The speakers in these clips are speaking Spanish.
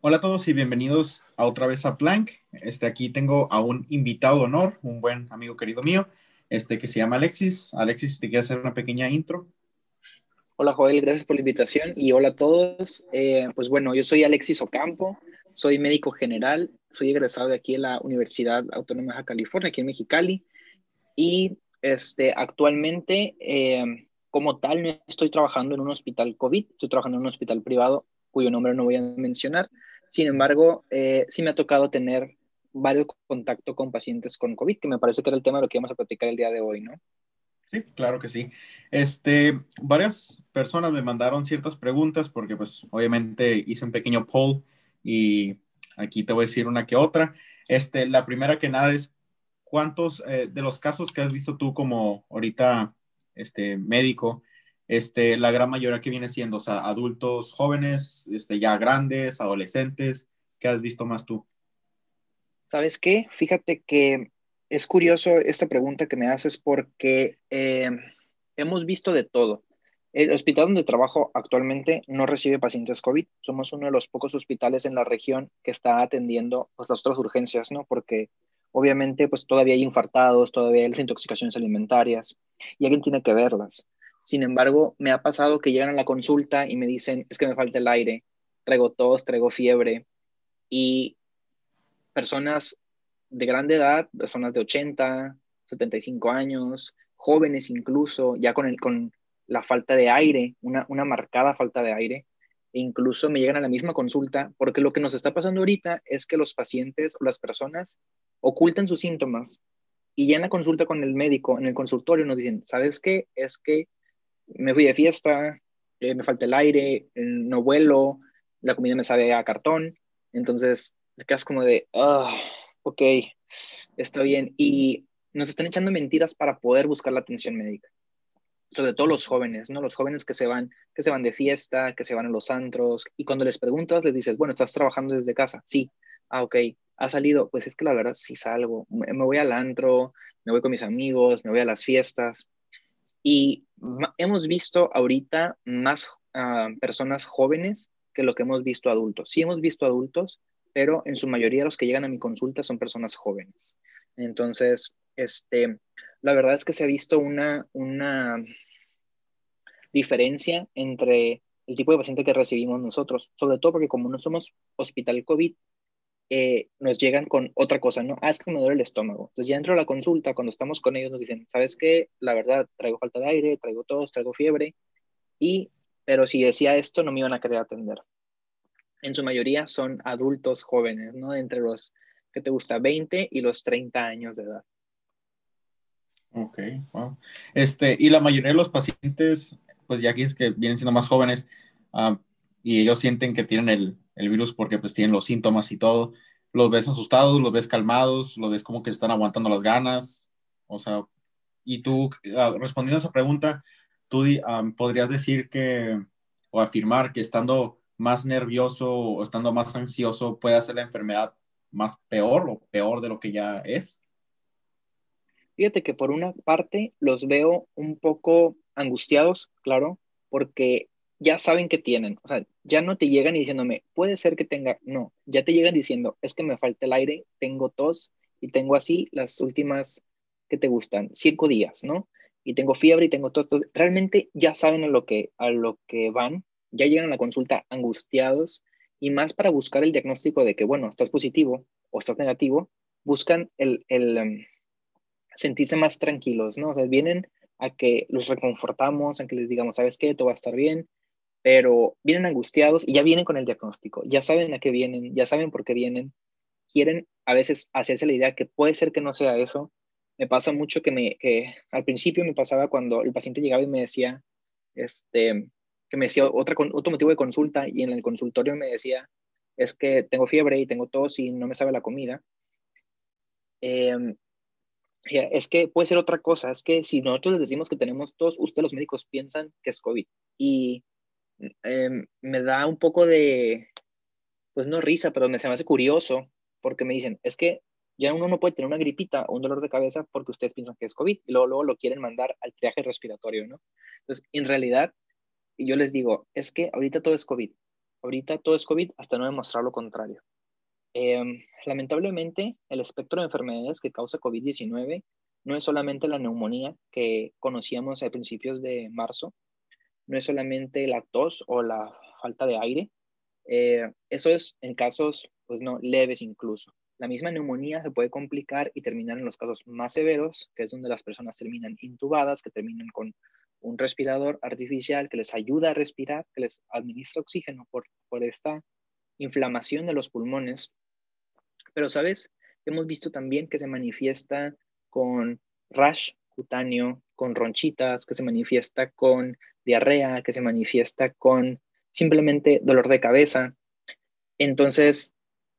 Hola a todos y bienvenidos a otra vez a Plank. Este, aquí tengo a un invitado de honor, un buen amigo querido mío, este, que se llama Alexis. Alexis, ¿te quiere hacer una pequeña intro? Hola Joel, gracias por la invitación y hola a todos. Eh, pues bueno, yo soy Alexis Ocampo, soy médico general, soy egresado de aquí en la Universidad Autónoma de California, aquí en Mexicali, y este, actualmente eh, como tal no estoy trabajando en un hospital COVID, estoy trabajando en un hospital privado cuyo nombre no voy a mencionar, sin embargo, eh, sí me ha tocado tener varios contactos con pacientes con COVID, que me parece que era el tema de lo que vamos a platicar el día de hoy, ¿no? Sí, claro que sí. Este, varias personas me mandaron ciertas preguntas porque pues obviamente hice un pequeño poll y aquí te voy a decir una que otra. Este, la primera que nada es cuántos eh, de los casos que has visto tú como ahorita este médico, este, la gran mayoría que viene siendo, o sea, adultos jóvenes, este, ya grandes, adolescentes, ¿qué has visto más tú? ¿Sabes qué? Fíjate que es curioso esta pregunta que me haces porque eh, hemos visto de todo. El hospital donde trabajo actualmente no recibe pacientes COVID. Somos uno de los pocos hospitales en la región que está atendiendo pues, las otras urgencias, ¿no? Porque obviamente pues todavía hay infartados, todavía hay intoxicaciones alimentarias y alguien tiene que verlas. Sin embargo, me ha pasado que llegan a la consulta y me dicen, es que me falta el aire, traigo tos, traigo fiebre. Y personas de grande edad, personas de 80, 75 años, jóvenes incluso, ya con, el, con la falta de aire, una, una marcada falta de aire, e incluso me llegan a la misma consulta, porque lo que nos está pasando ahorita es que los pacientes o las personas ocultan sus síntomas y ya en la consulta con el médico, en el consultorio, nos dicen, ¿sabes qué? Es que me fui de fiesta, eh, me falta el aire, eh, no vuelo, la comida me sabe a cartón, entonces te quedas como de, ah, ok, está bien. Y nos están echando mentiras para poder buscar la atención médica. Sobre todo los jóvenes, ¿no? Los jóvenes que se van, que se van de fiesta, que se van a los antros, y cuando les preguntas, les dices, bueno, ¿estás trabajando desde casa? Sí. Ah, ok. ¿Ha salido? Pues es que la verdad sí salgo. Me voy al antro, me voy con mis amigos, me voy a las fiestas. Y hemos visto ahorita más ah, personas jóvenes que lo que hemos visto adultos. Sí hemos visto adultos, pero en su mayoría los que llegan a mi consulta son personas jóvenes. Entonces, este, la verdad es que se ha visto una, una diferencia entre el tipo de paciente que recibimos nosotros, sobre todo porque como no somos hospital COVID, eh, nos llegan con otra cosa, ¿no? Ah, es que me duele el estómago. Entonces ya dentro de la consulta, cuando estamos con ellos, nos dicen, ¿sabes qué? La verdad, traigo falta de aire, traigo tos, traigo fiebre, y, pero si decía esto, no me iban a querer atender. En su mayoría son adultos jóvenes, ¿no? Entre los que te gusta 20 y los 30 años de edad. Ok, wow. Este, y la mayoría de los pacientes, pues ya aquí es que vienen siendo más jóvenes, ah, y ellos sienten que tienen el, el virus porque pues tienen los síntomas y todo. Los ves asustados, los ves calmados, los ves como que están aguantando las ganas. O sea, y tú, ah, respondiendo a esa pregunta, tú podrías decir que o afirmar que estando más nervioso o estando más ansioso puede hacer la enfermedad más peor o peor de lo que ya es? Fíjate que por una parte los veo un poco angustiados, claro, porque ya saben que tienen, o sea, ya no te llegan diciéndome, puede ser que tenga, no, ya te llegan diciendo, es que me falta el aire, tengo tos y tengo así las últimas que te gustan, cinco días, ¿no? Y tengo fiebre y tengo tos, realmente ya saben a lo que, a lo que van, ya llegan a la consulta angustiados y más para buscar el diagnóstico de que, bueno, estás positivo o estás negativo, buscan el, el em, sentirse más tranquilos, ¿no? O sea, vienen a que los reconfortamos, a que les digamos, ¿sabes qué? Todo va a estar bien, pero vienen angustiados y ya vienen con el diagnóstico, ya saben a qué vienen, ya saben por qué vienen, quieren a veces hacerse la idea que puede ser que no sea eso. Me pasa mucho que, me, que al principio me pasaba cuando el paciente llegaba y me decía, este, que me decía otra, otro motivo de consulta y en el consultorio me decía, es que tengo fiebre y tengo tos y no me sabe la comida. Em, es que puede ser otra cosa, es que si nosotros les decimos que tenemos tos, ustedes los médicos piensan que es COVID. Y Em, me da un poco de, pues no risa, pero me se me hace curioso porque me dicen, es que ya uno no puede tener una gripita o un dolor de cabeza porque ustedes piensan que es COVID y luego, luego lo quieren mandar al triaje respiratorio, ¿no? Entonces, en realidad, yo les digo, es que ahorita todo es COVID. Ahorita todo es COVID hasta no demostrar lo contrario. Em, lamentablemente, el espectro de enfermedades que causa COVID-19 no es solamente la neumonía que conocíamos a principios de marzo, no es solamente la tos o la falta de aire, eh, eso es en casos pues no leves incluso. La misma neumonía se puede complicar y terminar en los casos más severos, que es donde las personas terminan intubadas, que terminan con un respirador artificial que les ayuda a respirar, que les administra oxígeno por, por esta inflamación de los pulmones. Pero, ¿sabes? Hemos visto también que se manifiesta con rash cutáneo, con ronchitas, que se manifiesta con diarrea, que se manifiesta con simplemente dolor de cabeza. Entonces,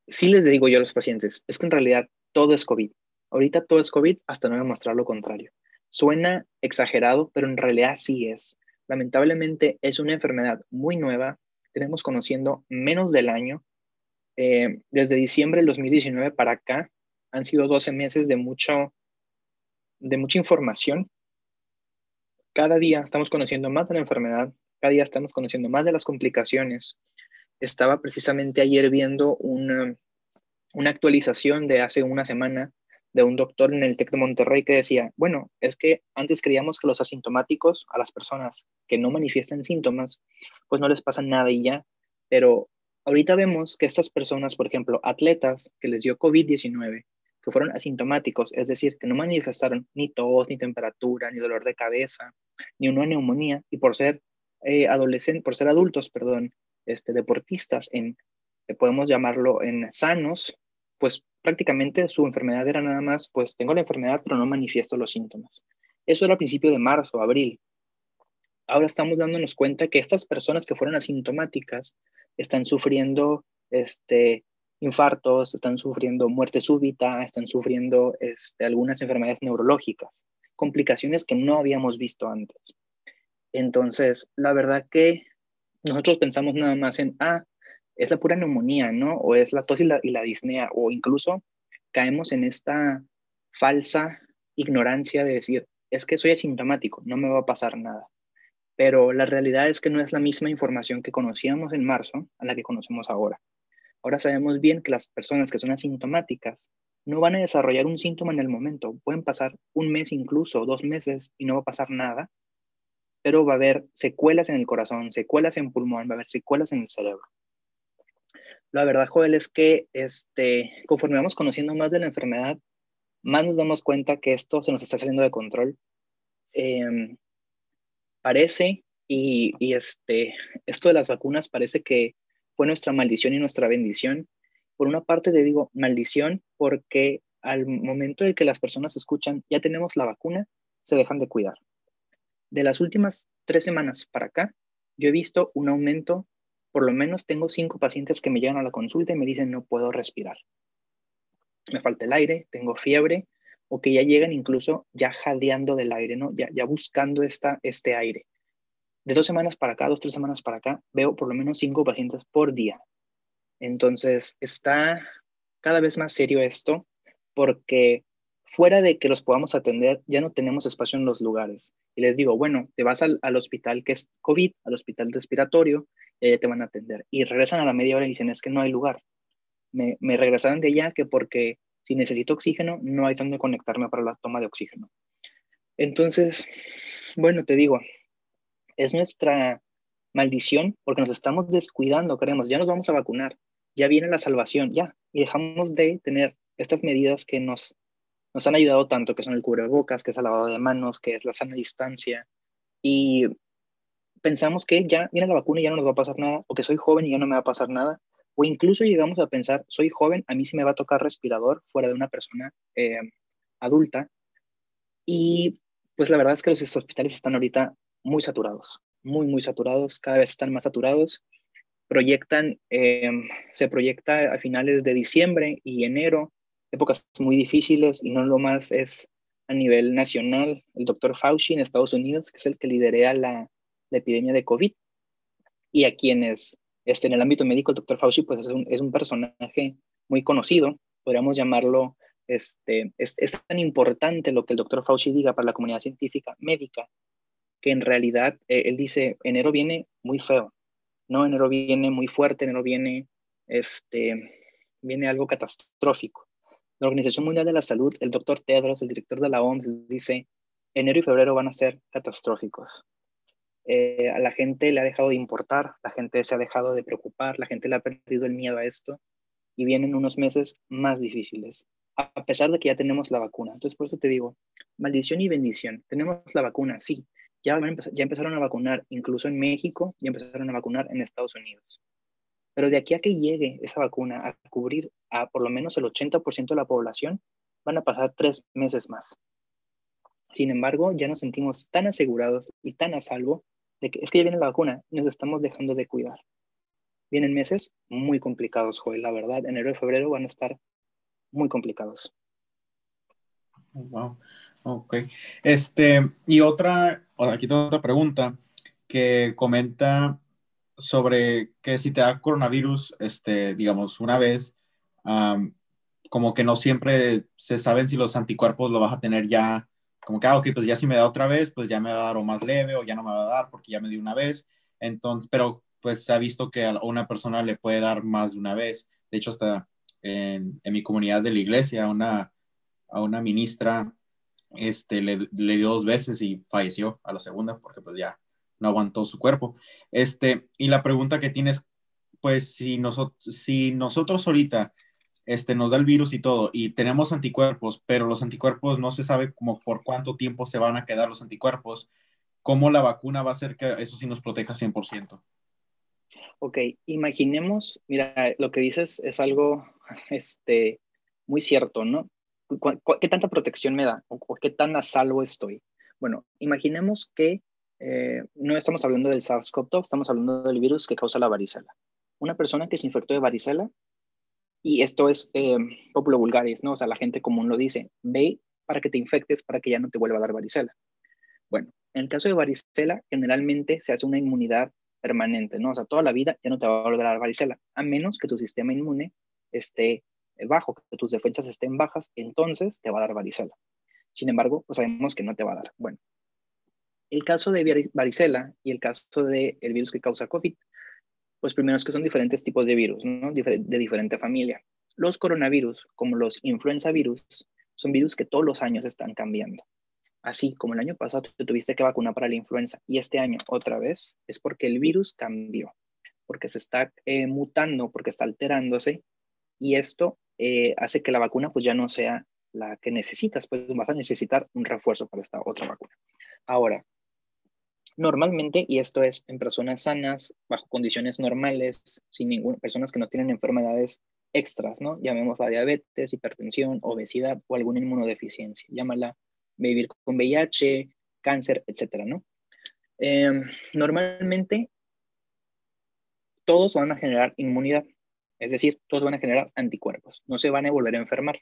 sí les digo yo a los pacientes, es que en realidad todo es COVID. Ahorita todo es COVID hasta no demostrar lo contrario. Suena exagerado, pero en realidad sí es. Lamentablemente es una enfermedad muy nueva. Tenemos conociendo menos del año. Eh, desde diciembre del 2019 para acá han sido 12 meses de, mucho, de mucha información. Cada día estamos conociendo más de la enfermedad, cada día estamos conociendo más de las complicaciones. Estaba precisamente ayer viendo una, una actualización de hace una semana de un doctor en el TEC de Monterrey que decía, bueno, es que antes creíamos que los asintomáticos, a las personas que no manifiestan síntomas, pues no les pasa nada y ya, pero ahorita vemos que estas personas, por ejemplo, atletas que les dio COVID-19, que fueron asintomáticos, es decir, que no manifestaron ni tos, ni temperatura, ni dolor de cabeza, ni una neumonía, y por ser eh, adolescentes, por ser adultos, perdón, este, deportistas, en, eh, podemos llamarlo en sanos, pues prácticamente su enfermedad era nada más, pues tengo la enfermedad, pero no manifiesto los síntomas. Eso era a principio de marzo, abril. Ahora estamos dándonos cuenta que estas personas que fueron asintomáticas están sufriendo este, infartos, están sufriendo muerte súbita, están sufriendo este, algunas enfermedades neurológicas, complicaciones que no habíamos visto antes. Entonces, la verdad que nosotros pensamos nada más en, ah, es la pura neumonía, ¿no? O es la tos y la, y la disnea, o incluso caemos en esta falsa ignorancia de decir, es que soy asintomático, no me va a pasar nada. Pero la realidad es que no es la misma información que conocíamos en marzo a la que conocemos ahora. Ahora sabemos bien que las personas que son asintomáticas no van a desarrollar un síntoma en el momento. Pueden pasar un mes incluso, dos meses y no va a pasar nada pero va a haber secuelas en el corazón, secuelas en pulmón, va a haber secuelas en el cerebro. La verdad, Joel, es que este, conforme vamos conociendo más de la enfermedad, más nos damos cuenta que esto se nos está saliendo de control. Em, parece, y, y, este, esto de las vacunas parece que fue nuestra maldición y nuestra bendición. Por una parte te digo maldición porque al momento de que las personas escuchan, ya tenemos la vacuna, se dejan de cuidar de las últimas tres semanas para acá, yo he visto un aumento, por lo menos tengo cinco pacientes que me llegan a la consulta y me dicen no puedo respirar. Me falta el aire, tengo fiebre, o que ya llegan incluso ya jadeando del aire, ¿no? Ya, ya buscando esta, este aire. De dos semanas para acá, dos, tres semanas para acá, veo por lo menos cinco pacientes por día. Entonces, está cada vez más serio esto porque fuera de que los podamos atender, ya no tenemos espacio en los lugares. Y les digo, bueno, te vas al, hospital que es COVID, al hospital respiratorio, allá te van a atender. Y regresan a la media hora y dicen, es que no hay lugar. Me, me regresaron de allá que porque si necesito oxígeno, no hay donde conectarme para la toma de oxígeno. Entonces, bueno, te digo, es nuestra maldición porque nos estamos descuidando, creemos, ya nos vamos a vacunar, ya viene la salvación, ya, y dejamos de tener estas medidas que nos nos han ayudado tanto, que son el cubrebocas, que es el lavado de manos, que es la sana distancia. Y pensamos que ya viene la vacuna y ya no nos va a pasar nada, o que soy joven y ya no me va a pasar nada, o incluso llegamos a pensar, soy joven, a mí sí me va a tocar respirador fuera de una persona eh, adulta. Y pues la verdad es que los hospitales están ahorita muy saturados, muy, muy saturados, cada vez están más saturados. Proyectan, eh, se proyecta a finales de diciembre y enero épocas muy difíciles y no lo más es a nivel nacional, el doctor Fauci en Estados Unidos, que es el que lidera la, la epidemia de COVID, y a quienes este, en el ámbito médico, el doctor Fauci pues es un, es un personaje muy conocido, podríamos llamarlo, este, es, es, tan importante lo que el doctor Fauci diga para la comunidad científica médica, que en realidad eh, él dice, enero viene muy feo, ¿no? Enero viene muy fuerte, enero viene, este, viene algo catastrófico. La Organización Mundial de la Salud, el doctor Tedros, el director de la OMS, dice, enero y febrero van a ser catastróficos. Eh, a la gente le ha dejado de importar, la gente se ha dejado de preocupar, la gente le ha perdido el miedo a esto y vienen unos meses más difíciles, a pesar de que ya tenemos la vacuna. Entonces, por eso te digo, maldición y bendición. Tenemos la vacuna, sí, ya, ya empezaron a vacunar, incluso en México, ya empezaron a vacunar en Estados Unidos. Pero de aquí a que llegue esa vacuna a cubrir a por lo menos el 80% de la población, van a pasar tres meses más. Sin embargo, ya nos sentimos tan asegurados y tan a salvo de que es que ya viene la vacuna, nos estamos dejando de cuidar. Vienen meses muy complicados, Joel, la verdad. Enero y febrero van a estar muy complicados. Wow. Ok. Este, y otra, aquí tengo otra pregunta que comenta sobre que si te da coronavirus, este, digamos, una vez, como que no siempre se saben si los anticuerpos lo vas a tener ya, como que, ah, ok, pues ya si me da otra vez, pues ya me va a dar o más leve o ya no me va a dar porque ya me dio una vez. Entonces, pero pues se ha visto que a una persona le puede dar más de una vez. De hecho, hasta en, en mi comunidad de la iglesia, una, a una ministra este, le, le, dio dos veces y falleció a la segunda porque pues ya no aguantó su cuerpo. Este, y la pregunta que tienes, pues si, nosotros si nosotros ahorita este, nos da el virus y todo y tenemos anticuerpos, pero los anticuerpos no se sabe como por cuánto tiempo se van a quedar los anticuerpos, ¿cómo la vacuna va a hacer que eso sí nos proteja 100%? Ok, imaginemos, mira, lo que dices es algo este, muy cierto, ¿no? ¿Qué tanta protección me da? ¿O, qué tan a salvo estoy? Bueno, imaginemos que eh, no estamos hablando del SARS-CoV-2, estamos hablando del virus que causa la varicela. Una persona que se infectó de varicela, y esto es eh, populo vulgaris, ¿no? O sea, la gente común lo dice, ve para que te infectes para que ya no te vuelva a dar varicela. Bueno, en el caso de varicela, generalmente se hace una inmunidad permanente, ¿no? O sea, toda la vida ya no te va a volver a dar varicela, a menos que tu sistema inmune esté bajo, que tus defensas estén bajas, entonces te va a dar varicela. Sin embargo, pues sabemos que no te va a dar. Bueno, el caso de varicela y el caso del el virus que causa COVID, pues primero es que son diferentes tipos de virus, ¿no? de diferente familia. Los coronavirus, como los influenza virus, son virus que todos los años están cambiando. Así como el año pasado te tuviste que vacunar para la influenza y este año otra vez, es porque el virus cambió, porque se está eh, mutando, porque está alterándose y esto eh, hace que la vacuna pues ya no sea la que necesitas, pues vas a necesitar un refuerzo para esta otra vacuna. Ahora, Normalmente, y esto es en personas sanas, bajo condiciones normales, sin ninguna, personas que no tienen enfermedades extras, ¿no? Llamémosla diabetes, hipertensión, obesidad o alguna inmunodeficiencia. Llámala vivir con VIH, cáncer, etcétera, ¿no? Em, normalmente, todos van a generar inmunidad, es decir, todos van a generar anticuerpos, no se van a volver a enfermar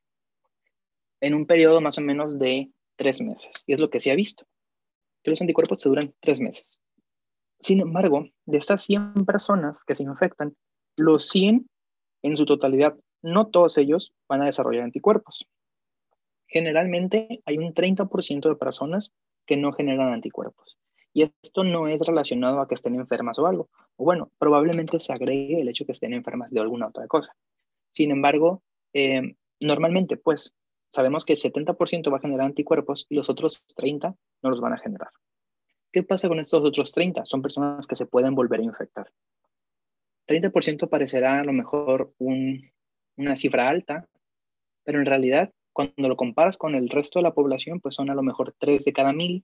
en un periodo más o menos de tres meses, y es lo que se ha visto que los anticuerpos se duran tres meses. Sin embargo, de estas 100 personas que se infectan, los 100 en su totalidad, no todos ellos van a desarrollar anticuerpos. Generalmente hay un 30% de personas que no generan anticuerpos. Y esto no es relacionado a que estén enfermas o algo. O bueno, probablemente se agregue el hecho de que estén enfermas de alguna otra cosa. Sin embargo, eh, normalmente, pues, sabemos que el 70% va a generar anticuerpos y los otros 30 no los van a generar. ¿Qué pasa con estos otros 30? Son personas que se pueden volver a infectar. 30% parecerá a lo mejor una cifra alta, pero en realidad cuando lo comparas con el resto de la población, pues son a lo mejor 3 de cada mil.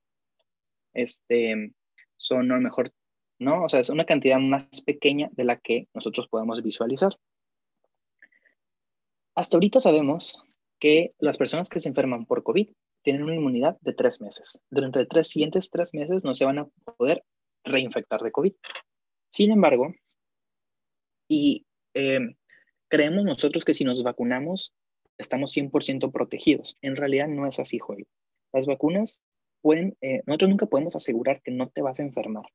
Este, son a lo mejor, ¿no? O sea, es una cantidad más pequeña de la que nosotros podemos visualizar. Hasta ahorita sabemos que las personas que se enferman por COVID tienen una inmunidad de tres meses. Durante los siguientes tres meses no se van a poder reinfectar de COVID. Sin embargo, y em, creemos nosotros que si nos vacunamos estamos 100% protegidos. En realidad no es así, Joel. Las vacunas pueden, eh, nosotros nunca podemos asegurar que no te vas a enfermar.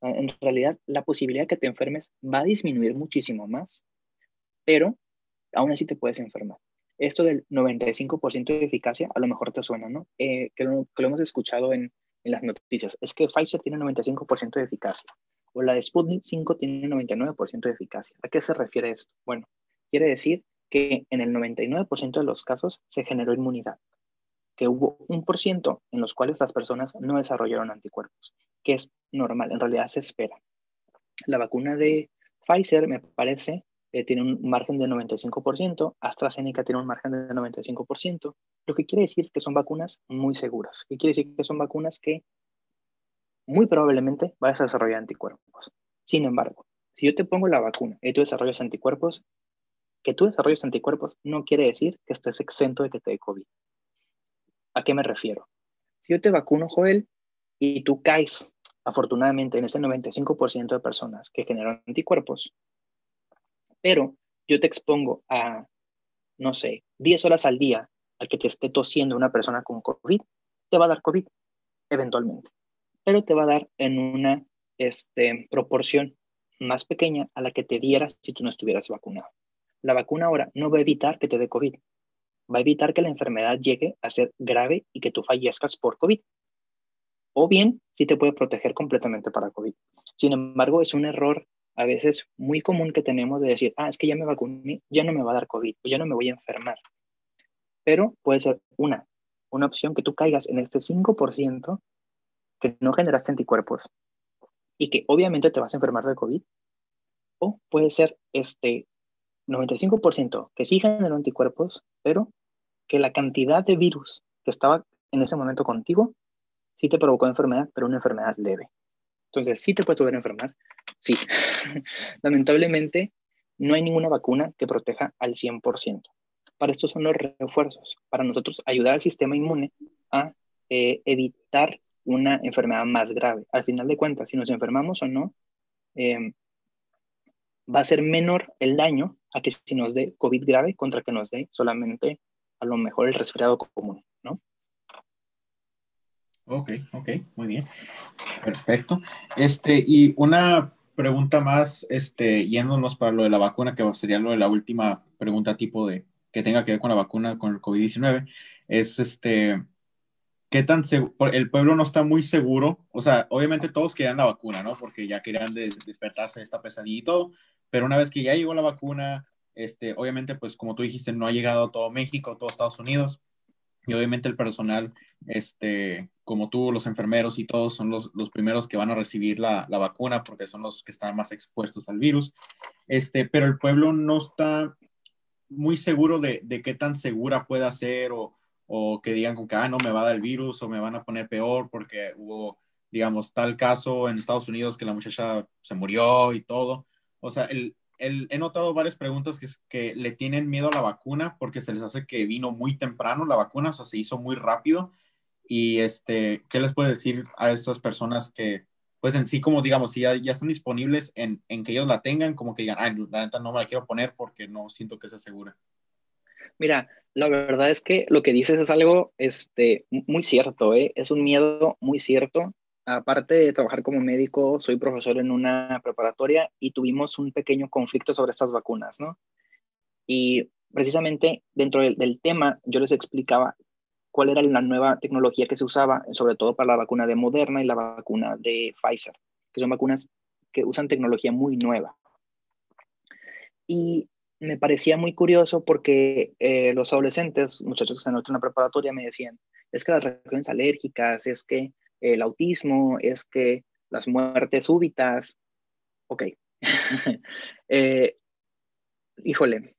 En realidad, la posibilidad de que te enfermes va a disminuir muchísimo más, pero aún así te puedes enfermar esto del 95% de eficacia a lo mejor te suena, ¿no? Eh, que, lo, hemos escuchado en en las noticias, es que Pfizer tiene 95% de eficacia o la de Sputnik 5 tiene 99% de eficacia. ¿A qué se refiere esto? Bueno, quiere decir que en el 99% de los casos se generó inmunidad, que hubo un por ciento en los cuales las personas no desarrollaron anticuerpos, que es normal, en realidad se espera. La vacuna de Pfizer, me parece, eh, tiene un margen de 95%, AstraZeneca tiene un margen de 95%, lo que quiere decir que son vacunas muy seguras. ¿Qué quiere decir que son vacunas que muy probablemente vas a desarrollar anticuerpos. Sin embargo, si yo te pongo la vacuna y tú desarrollas anticuerpos, que tú desarrolles anticuerpos no quiere decir que estés exento de que te dé COVID. ¿A qué me refiero? Si yo te vacuno, Joel, y tú caes, afortunadamente, en ese 95% de personas que generan anticuerpos, pero yo te expongo a, no sé, 10 horas al día al que te esté tosiendo una persona con COVID, te va a dar COVID, eventualmente pero te va a dar en una este, proporción más pequeña a la que te dieras si tú no estuvieras vacunado. La vacuna ahora no va a evitar que te dé COVID, va a evitar que la enfermedad llegue a ser grave y que tú fallezcas por COVID. O bien, sí te puede proteger completamente para COVID. Sin embargo, es un error a veces muy común que tenemos de decir, ah, es que ya me vacuné, ya no me va a dar COVID, ya no me voy a enfermar. Pero puede ser una, una opción que tú caigas en este 5% que no generaste anticuerpos y que obviamente te vas a enfermar de COVID. O puede ser este 95% que sí generó anticuerpos, pero que la cantidad de virus que estaba en ese momento contigo sí te provocó enfermedad, pero una enfermedad leve. Entonces, ¿sí te puedes volver a enfermar? Sí. Lamentablemente, no hay ninguna vacuna que proteja al 100%. Para esto son los refuerzos, para nosotros ayudar al sistema inmune a eh, evitar una enfermedad más grave. Al final de cuentas, si nos enfermamos o no, em, va a ser menor el daño a que si nos dé COVID grave contra que nos dé solamente a lo mejor el resfriado común, ¿no? Ok, ok, muy bien. Perfecto. Este, y una pregunta más, este, yéndonos para lo de la vacuna, que sería lo de la última pregunta tipo de que tenga que ver con la vacuna con el COVID-19, es este, ¿qué tan el pueblo no está muy seguro? O sea, obviamente todos querían la vacuna, ¿no? Porque ya querían despertarse de esta pesadilla y todo, pero una vez que ya llegó la vacuna, este, obviamente, pues como tú dijiste, no ha llegado a todo México, todo Estados Unidos, y obviamente el personal, este, como tú, los enfermeros y todos son los, los primeros que van a recibir la, la, vacuna porque son los que están más expuestos al virus, este, pero el pueblo no está muy seguro de, de qué tan segura pueda ser o o que digan con que, ah, no me va a dar el virus o me van a poner peor porque hubo, digamos, tal caso en Estados Unidos que la muchacha se murió y todo. O sea, el, he notado varias preguntas que, que le tienen miedo a la vacuna porque se les hace que vino muy temprano la vacuna, o sea, se hizo muy rápido. Y este, ¿qué les puede decir a esas personas que, pues en sí, como digamos, si ya, ya están disponibles en, en, que ellos la tengan, como que digan, ay, la neta no me la quiero poner porque no siento que sea segura? Mira, la verdad es que lo que dices es algo este, muy cierto, ¿eh? es un miedo muy cierto. Aparte de trabajar como médico, soy profesor en una preparatoria y tuvimos un pequeño conflicto sobre estas vacunas, ¿no? Y precisamente dentro del, tema yo les explicaba cuál era la nueva tecnología que se usaba, sobre todo para la vacuna de Moderna y la vacuna de Pfizer, que son vacunas que usan tecnología muy nueva. Y me parecía muy curioso porque eh, los adolescentes, muchachos que están en una preparatoria, me decían, es que las reacciones alérgicas, es que el autismo, es que las muertes súbitas. Ok. eh, híjole.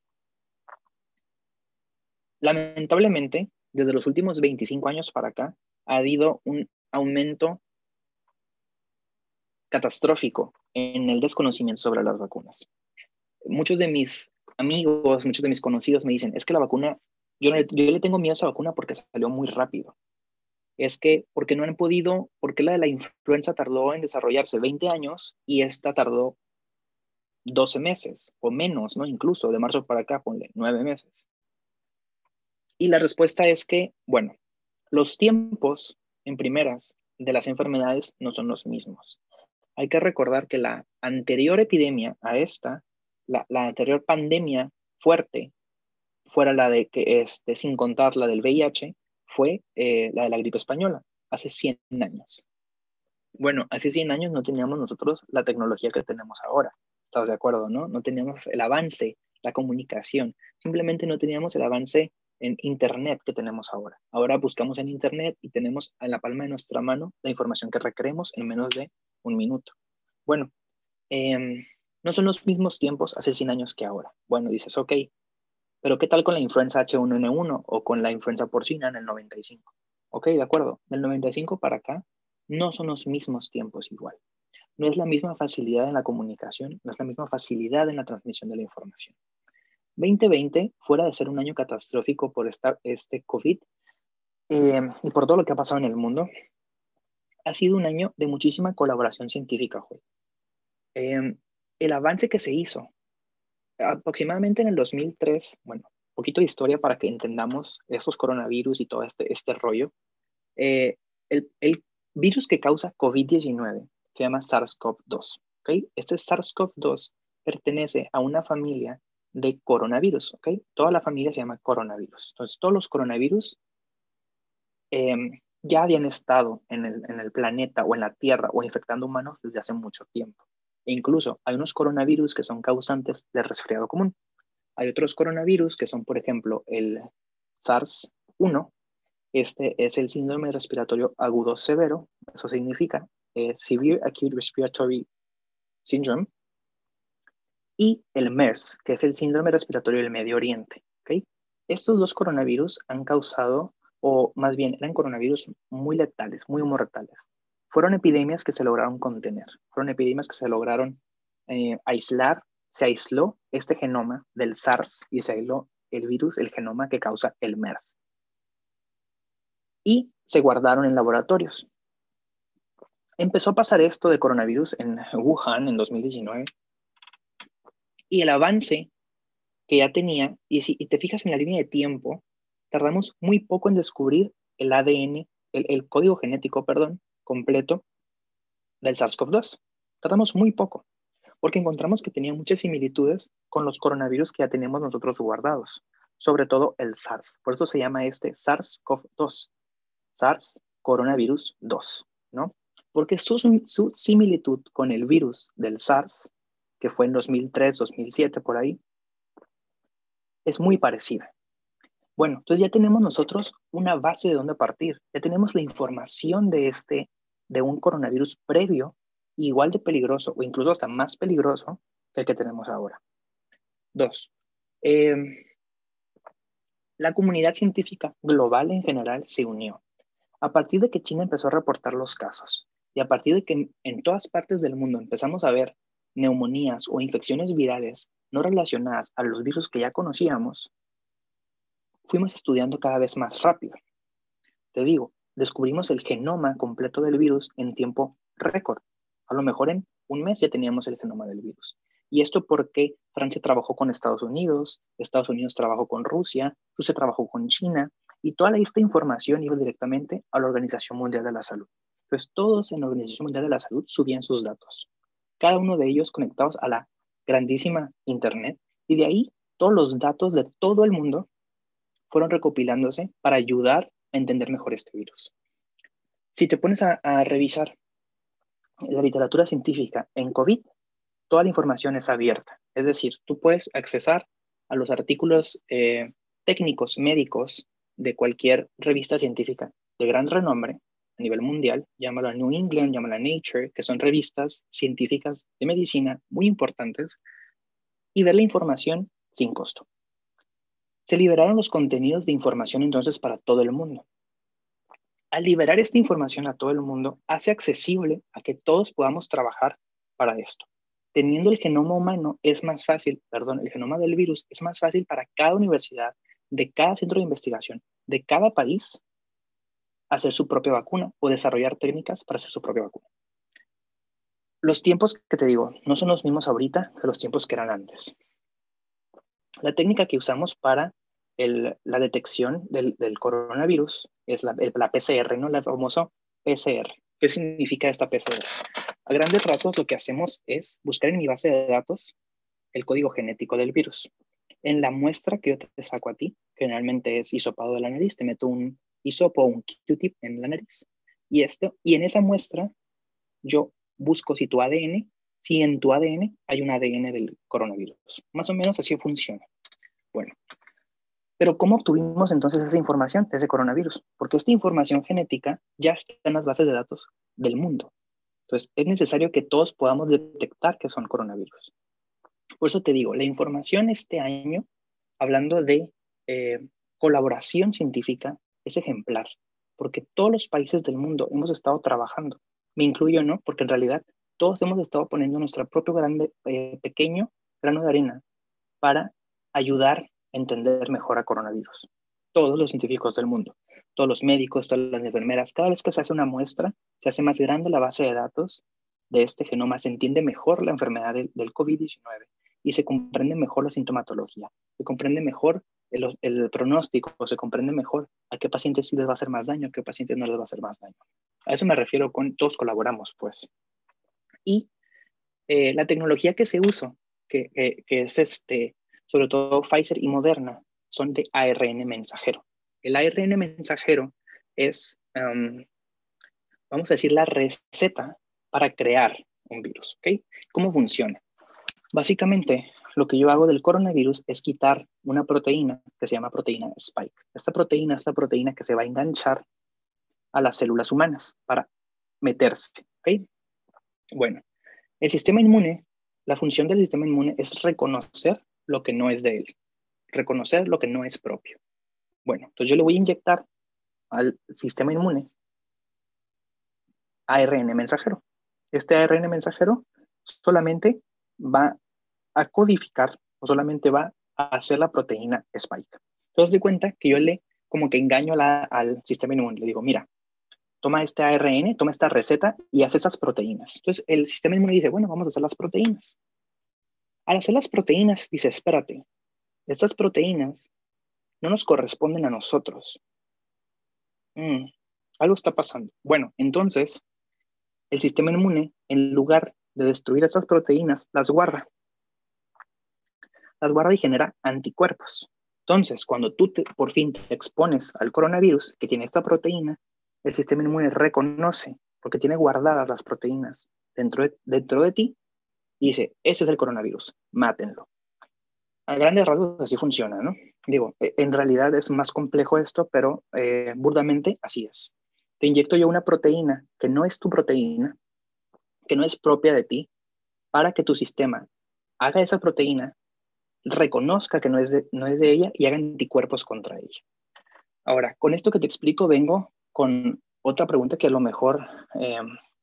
Lamentablemente, desde los últimos 25 años para acá, ha habido un aumento catastrófico en el desconocimiento sobre las vacunas. Muchos de mis amigos, muchos de mis conocidos me dicen, es que la vacuna, yo, yo le tengo miedo a esa vacuna porque salió muy rápido. Es que, porque no han podido, porque la de la influenza tardó en desarrollarse 20 años y esta tardó 12 meses o menos, ¿no? Incluso de marzo para acá, ponle 9 meses. Y la respuesta es que, bueno, los tiempos en primeras de las enfermedades no son los mismos. Hay que recordar que la anterior epidemia a esta la, anterior pandemia fuerte, fuera la de que, este, sin contar la del VIH, fue eh, la de la gripe española. hace 100 años. Bueno, hace 100 años no teníamos nosotros la tecnología que tenemos ahora. ¿Estás de acuerdo, no? No teníamos el avance, la comunicación. Simplemente no teníamos el avance en Internet que tenemos ahora. Ahora buscamos en Internet y tenemos en la palma de nuestra mano la información que requeremos en menos de un minuto. Bueno, em, no son los mismos tiempos hace 100 años que ahora. Bueno, dices, ok, pero ¿qué tal con la influenza H1N1 o con la influenza porcina en el 95? Ok, de acuerdo. Del 95 para acá no son los mismos tiempos igual. No es la misma facilidad en la comunicación, no es la misma facilidad en la transmisión de la información. 2020, fuera de ser un año catastrófico por esta, este COVID eh, y por todo lo que ha pasado en el mundo, ha sido un año de muchísima colaboración científica, eh, el avance que se hizo, aproximadamente en el 2003, bueno, poquito de historia para que entendamos esos coronavirus y todo este, este rollo. Eh, el, el, virus que causa COVID-19 se llama SARS-CoV-2. ¿okay? Este SARS-CoV-2 pertenece a una familia de coronavirus. Toda la familia se llama coronavirus. Entonces, todos los coronavirus em, ya habían estado en el, en el planeta o en la Tierra o infectando humanos desde hace mucho tiempo. E incluso hay unos coronavirus que son causantes de resfriado común. Hay otros coronavirus que son, por ejemplo, el SARS-1. Este es el síndrome respiratorio agudo severo. Eso significa eh, Severe Acute Respiratory Syndrome. Y el MERS, que es el síndrome respiratorio del Medio Oriente. ¿okay? Estos dos coronavirus han causado, o más bien eran coronavirus muy letales, muy mortales fueron epidemias que se lograron contener, fueron epidemias que se lograron eh, aislar, se aisló este genoma del SARS y se aisló el virus, el genoma que causa el MERS. Y se guardaron en laboratorios. Empezó a pasar esto de coronavirus en Wuhan en 2019 y el avance que ya tenía, y si te fijas en la línea de tiempo, tardamos muy poco en descubrir el ADN, el código genético, perdón, completo del SARS-CoV-2. Tardamos muy poco, porque encontramos que tenía muchas similitudes con los coronavirus que ya tenemos nosotros guardados, sobre todo el SARS. Por eso se llama este SARS-CoV-2, SARS coronavirus 2, ¿no? Porque su, su similitud con el virus del SARS, que fue en 2003, 2007, por ahí, es muy parecida. Bueno, entonces ya tenemos nosotros una base de dónde partir, ya tenemos la información de este, de un coronavirus previo, igual de peligroso o incluso hasta más peligroso que el que tenemos ahora. Dos, em, la comunidad científica global en general se unió. A partir de que China empezó a reportar los casos y a partir de que en todas partes del mundo empezamos a ver neumonías o infecciones virales no relacionadas a los virus que ya conocíamos, fuimos estudiando cada vez más rápido. Te digo, descubrimos el genoma completo del virus en tiempo récord. A lo mejor en un mes ya teníamos el genoma del virus. Y esto porque Francia trabajó con Estados Unidos, Estados Unidos trabajó con Rusia, Rusia trabajó con China, y toda esta información iba directamente a la Organización Mundial de la Salud. Pues todos en la Organización Mundial de la Salud subían sus datos, cada uno de ellos conectados a la grandísima Internet, y de ahí todos los datos de todo el mundo fueron recopilándose para ayudar a entender mejor este virus. Si te pones a, revisar la literatura científica en COVID, toda la información es abierta. Es decir, tú puedes accesar a los artículos eh, técnicos médicos de cualquier revista científica de gran renombre a nivel mundial, llámalo a New England, llámalo a Nature, que son revistas científicas de medicina muy importantes, y ver la información sin costo. Se liberaron los contenidos de información entonces para todo el mundo. Al liberar esta información a todo el mundo, hace accesible a que todos podamos trabajar para esto. Teniendo el genoma humano es más fácil, perdón, el genoma del virus es más fácil para cada universidad, de cada centro de investigación, de cada país, hacer su propia vacuna o desarrollar técnicas para hacer su propia vacuna. Los tiempos que te digo no son los mismos ahorita que los tiempos que eran antes. La técnica que usamos para la detección del, coronavirus es la, PCR, ¿no? La famosa PCR. ¿Qué significa esta PCR? A grandes rasgos lo que hacemos es buscar en mi base de datos el código genético del virus. En la muestra que yo te saco a ti, generalmente es hisopado de la nariz, te meto un hisopo o un Q-tip en la nariz Y, esto, y en esa muestra yo busco si tu ADN, si en tu ADN hay un ADN del coronavirus. Más o menos así funciona. Bueno, pero ¿cómo obtuvimos entonces esa información de ese coronavirus? Porque esta información genética ya está en las bases de datos del mundo. Entonces, es necesario que todos podamos detectar que son coronavirus. Por eso te digo, la información este año, hablando de eh, colaboración científica, es ejemplar, porque todos los países del mundo hemos estado trabajando. Me incluyo, ¿no? Porque en realidad todos hemos estado poniendo nuestro propio grande, eh, pequeño grano de arena para ayudar a entender mejor a coronavirus. Todos los científicos del mundo, todos los médicos, todas las enfermeras, cada vez que se hace una muestra, se hace más grande la base de datos de este genoma, se entiende mejor la enfermedad del, del COVID-19 y se comprende mejor la sintomatología, se comprende mejor el, el, pronóstico, se comprende mejor a qué pacientes sí les va a hacer más daño, a qué pacientes no les va a hacer más daño. A eso me refiero con todos colaboramos, pues. Y eh, la tecnología que se usa, que, que, es este, sobre todo Pfizer y Moderna, son de ARN mensajero. El ARN mensajero es, um, vamos a decir, la receta para crear un virus. ¿ok? ¿Cómo funciona? Básicamente, lo que yo hago del coronavirus es quitar una proteína que se llama proteína spike. Esta proteína es la proteína que se va a enganchar a las células humanas para meterse. ¿ok? Bueno, el sistema inmune, la función del sistema inmune es reconocer lo que no es de él, reconocer lo que no es propio. Bueno, entonces yo le voy a inyectar al sistema inmune ARN mensajero. Este ARN mensajero solamente va a codificar o solamente va a hacer la proteína spike. Entonces, de cuenta que yo le como que engaño al sistema inmune. Le digo, mira, toma este ARN, toma esta receta y hace esas proteínas. Entonces, el sistema inmune dice, bueno, vamos a hacer las proteínas. Al hacer las proteínas, dice, espérate, estas proteínas no nos corresponden a nosotros. Mm, algo está pasando. Bueno, entonces el sistema inmune, en lugar de destruir esas proteínas, las guarda. Las guarda y genera anticuerpos. Entonces, cuando tú por fin te expones al coronavirus que tiene esta proteína, el sistema inmune reconoce, porque tiene guardadas las proteínas dentro dentro de ti, y dice, ese es el coronavirus, mátenlo. A grandes rasgos así funciona, ¿no? Digo, e, en realidad es más complejo esto, pero eh, burdamente así es. Te inyecto yo una proteína que no es tu proteína, que no es propia de ti, para que tu sistema haga esa proteína, reconozca que no es de, no es de ella y haga anticuerpos contra ella. Ahora, con esto que te explico, vengo con otra pregunta que a lo mejor eh,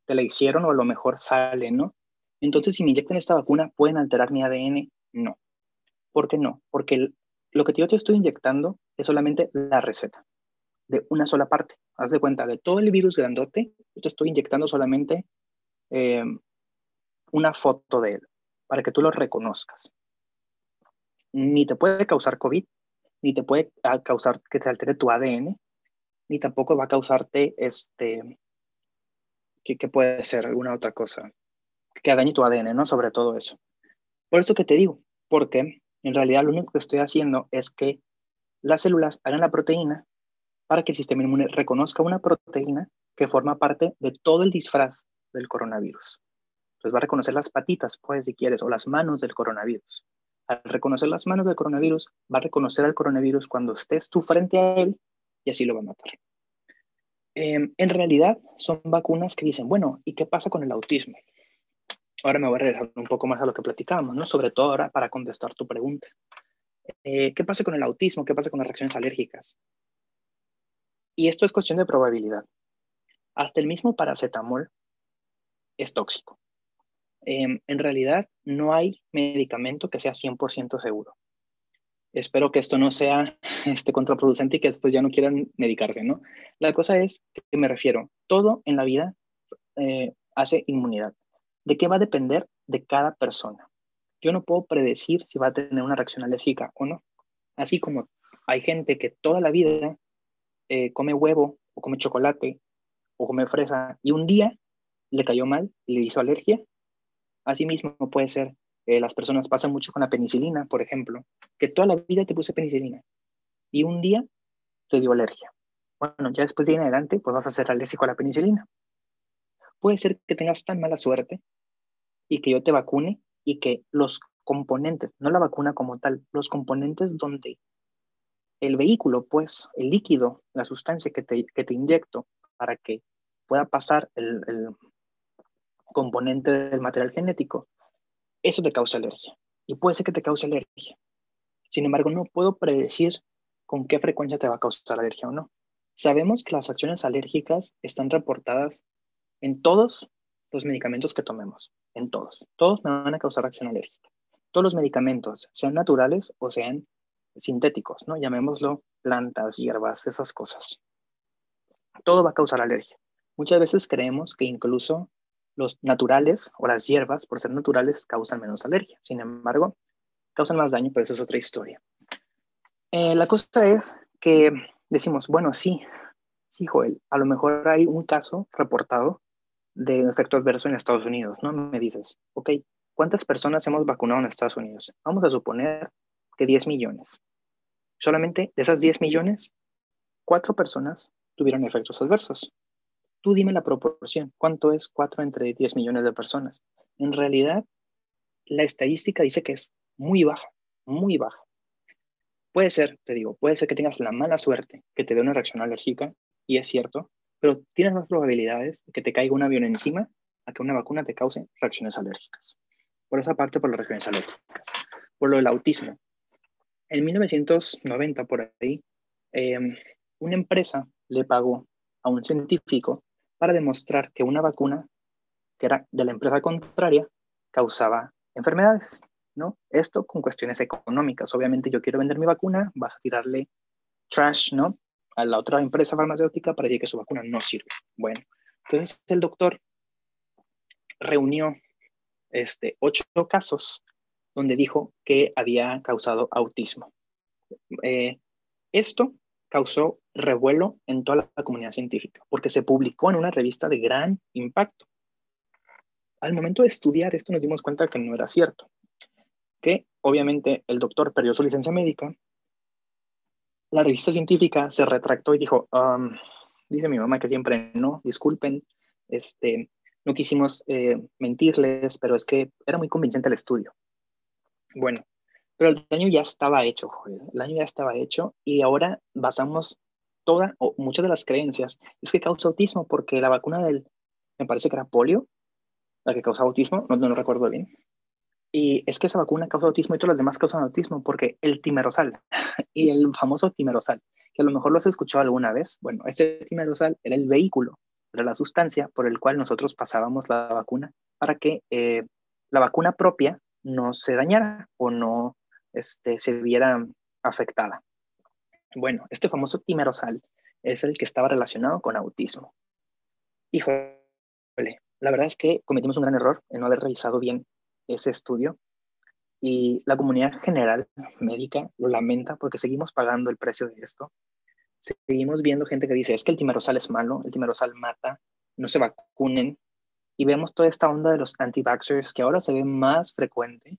te la hicieron o a lo mejor sale, ¿no? Entonces, si me inyectan esta vacuna, ¿pueden alterar mi ADN? No. ¿Por qué no? Porque lo que yo te estoy inyectando es solamente la receta de una sola parte. Haz de cuenta, de todo el virus grandote, yo te estoy inyectando solamente eh, una foto de él para que tú lo reconozcas. Ni te puede causar COVID, ni te puede causar que te altere tu ADN, ni tampoco va a causarte este, ¿qué, qué puede ser? Alguna otra cosa que dañe tu ADN, ¿no? Sobre todo eso. Por eso que te digo, porque en realidad lo único que estoy haciendo es que las células hagan la proteína para que el sistema inmune reconozca una proteína que forma parte de todo el disfraz del coronavirus. Entonces va a reconocer las patitas, pues, si quieres, o las manos del coronavirus. Al reconocer las manos del coronavirus, va a reconocer al coronavirus cuando estés tú frente a él y así lo va a matar. Eh, en realidad son vacunas que dicen, bueno, ¿y qué pasa con el autismo? ahora me voy a regresar un poco más a lo que platicábamos, ¿no? Sobre todo ahora para contestar tu pregunta. Eh, ¿Qué pasa con el autismo? ¿Qué pasa con las reacciones alérgicas? Y esto es cuestión de probabilidad. Hasta el mismo paracetamol es tóxico. Eh, en realidad no hay medicamento que sea 100% seguro. Espero que esto no sea este, contraproducente y que después ya no quieran medicarse, ¿no? La cosa es que me refiero, todo en la vida eh, hace inmunidad. ¿De qué va a depender? De cada persona. Yo no puedo predecir si va a tener una reacción alérgica o no. Así como hay gente que toda la vida eh, come huevo o come chocolate o come fresa y un día le cayó mal le hizo alergia. Asimismo puede ser, eh, las personas pasan mucho con la penicilina, por ejemplo, que toda la vida te puse penicilina y un día te dio alergia. bueno, ya después de ir en adelante, pues vas a ser alérgico a la penicilina. Puede ser que tengas tan mala suerte y que yo te vacune y que los componentes, no la vacuna como tal, los componentes donde el vehículo, pues el líquido, la sustancia que te, que te inyecto para que pueda pasar el, el componente del material genético, eso te causa alergia. Y puede ser que te cause alergia. Sin embargo, no puedo predecir con qué frecuencia te va a causar alergia o no. Sabemos que las acciones alérgicas están reportadas en todos los medicamentos que tomemos, en todos. Todos me van a causar acción alérgica. Todos los medicamentos, sean naturales o sean sintéticos, ¿no? Llamémoslo plantas, hierbas, esas cosas. Todo va a causar alergia. Muchas veces creemos que incluso los naturales o las hierbas, por ser naturales, causan menos alergia. Sin embargo, causan más daño, pero eso es otra historia. Eh, la cosa es que decimos, bueno, sí, sí, Joel, a lo mejor hay un caso reportado de efecto adverso en Estados Unidos, ¿no? Me dices, ok, ¿cuántas personas hemos vacunado en Estados Unidos? Vamos a suponer que 10 millones. Solamente de esas 10 millones, cuatro personas tuvieron efectos adversos. Tú dime la proporción, ¿cuánto es 4 entre 10 millones de personas? En realidad, la estadística dice que es muy baja, muy baja. Puede ser, te digo, puede ser que tengas la mala suerte que te dé una reacción alérgica, y es cierto, pero tienes más probabilidades de que te caiga un avión encima a que una vacuna te cause reacciones alérgicas. Por esa parte, por las reacciones alérgicas. Por lo del autismo. En 1990, por ahí, em, una empresa le pagó a un científico para demostrar que una vacuna que era de la empresa contraria causaba enfermedades. ¿no? Esto con cuestiones económicas. Obviamente yo quiero vender mi vacuna, vas a tirarle trash, ¿no? A la otra empresa farmacéutica para decir que su vacuna no sirve. Bueno, entonces el doctor reunió este, ocho casos donde dijo que había causado autismo. Eh, esto causó revuelo en toda la comunidad científica porque se publicó en una revista de gran impacto. Al momento de estudiar esto nos dimos cuenta que no era cierto que obviamente el doctor perdió su licencia médica. La revista científica se retractó y dijo, um, dice mi mamá que siempre no, disculpen, este, no quisimos eh, mentirles, pero es que era muy convincente el estudio. Bueno, pero el daño ya estaba hecho, el daño ya estaba hecho y ahora basamos toda o muchas de las creencias. Es que causa autismo porque la vacuna del, me parece que era polio, la que causa autismo, no, no lo recuerdo bien, y es que esa vacuna causa autismo y todas las demás causan autismo porque el timerosal y el famoso timerosal, que a lo mejor lo has escuchado alguna vez, bueno, ese timerosal era el vehículo, era la sustancia por el cual nosotros pasábamos la vacuna para que eh, la vacuna propia no se dañara o no este, se viera afectada. Bueno, este famoso timerosal es el que estaba relacionado con autismo. Híjole, la verdad es que cometimos un gran error en no haber revisado bien ese estudio y la comunidad general médica lo lamenta porque seguimos pagando el precio de esto. Seguimos viendo gente que dice, es que el timerosal es malo, el timerosal mata, no se vacunen. Y vemos toda esta onda de los anti-vaxxers que ahora se ve más frecuente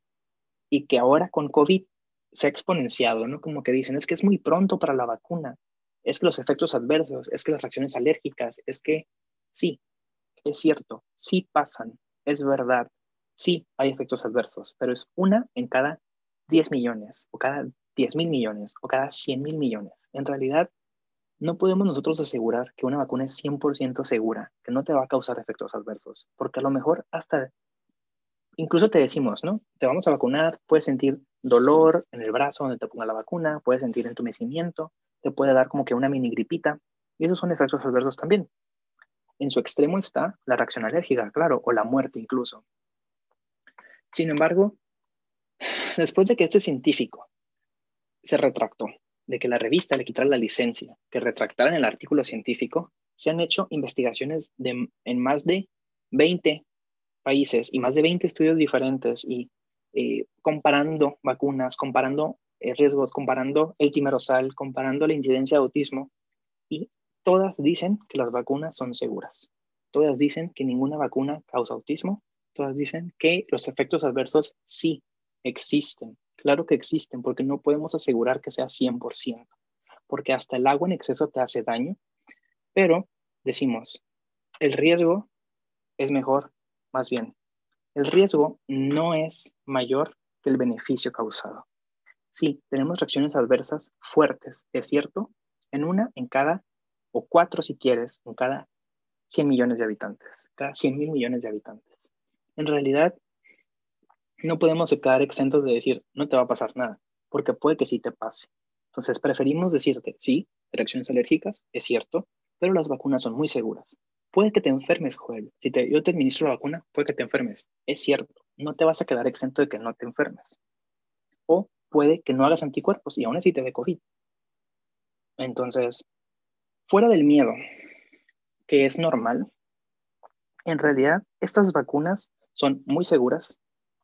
y que ahora con COVID se ha exponenciado, ¿no? Como que dicen, es que es muy pronto para la vacuna, es que los efectos adversos, es que las reacciones alérgicas, es que sí, es cierto, sí pasan, es verdad, sí hay efectos adversos, pero es una en cada 10 millones, o cada 10 mil millones, o cada 100 mil millones. En realidad, no podemos nosotros asegurar que una vacuna es 100% segura, que no te va a causar efectos adversos, porque a lo mejor hasta, incluso te decimos, ¿no? Te vamos a vacunar, puedes sentir dolor en el brazo donde te ponga la vacuna, puedes sentir entumecimiento, te puede dar como que una mini gripita, y esos son efectos adversos también. En su extremo está la reacción alérgica, claro, o la muerte incluso. Sin embargo, después de que este científico se retractó, de que la revista le quitara la licencia, que retractaran el artículo científico, se han hecho investigaciones en más de 20 países y más de 20 estudios diferentes y eh, comparando vacunas, comparando eh, riesgos, comparando el timerosal, comparando la incidencia de autismo y todas dicen que las vacunas son seguras. Todas dicen que ninguna vacuna causa autismo todas dicen que los efectos adversos sí existen. Claro que existen porque no podemos asegurar que sea 100%, porque hasta el agua en exceso te hace daño Pero decimos, el riesgo es mejor, más bien, el riesgo no es mayor que el beneficio causado. Sí, tenemos reacciones adversas fuertes, es cierto, en una en cada, o cuatro si quieres, en cada 100 millones de habitantes, cada 100 mil millones de habitantes. En realidad, no podemos quedar exentos de decir, no te va a pasar nada, porque puede que sí te pase. Entonces, preferimos decirte, sí, reacciones alérgicas, es cierto, pero las vacunas son muy seguras. Puede que te enfermes, Joel. Si te, yo te administro la vacuna, puede que te enfermes. Es cierto, no te vas a quedar exento de que no te enfermes. O puede que no hagas anticuerpos y aún así te dé COVID. Entonces, fuera del miedo, que es normal, en realidad estas vacunas son muy seguras,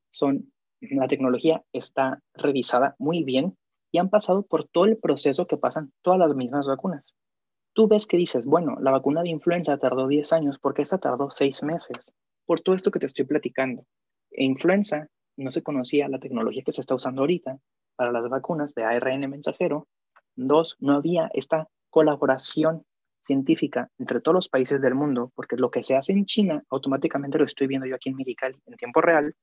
son, la tecnología está revisada muy bien y han pasado por todo el proceso que pasan todas las mismas vacunas. Tú ves que dices, bueno, la vacuna de influenza tardó 10 años, porque esta tardó 6 meses? Por todo esto que te estoy platicando. En influenza no se conocía la tecnología que se está usando ahorita para las vacunas de ARN mensajero. Dos, no había esta colaboración científica entre todos los países del mundo, porque lo que se hace en China automáticamente lo estoy viendo yo aquí en Medical en tiempo real.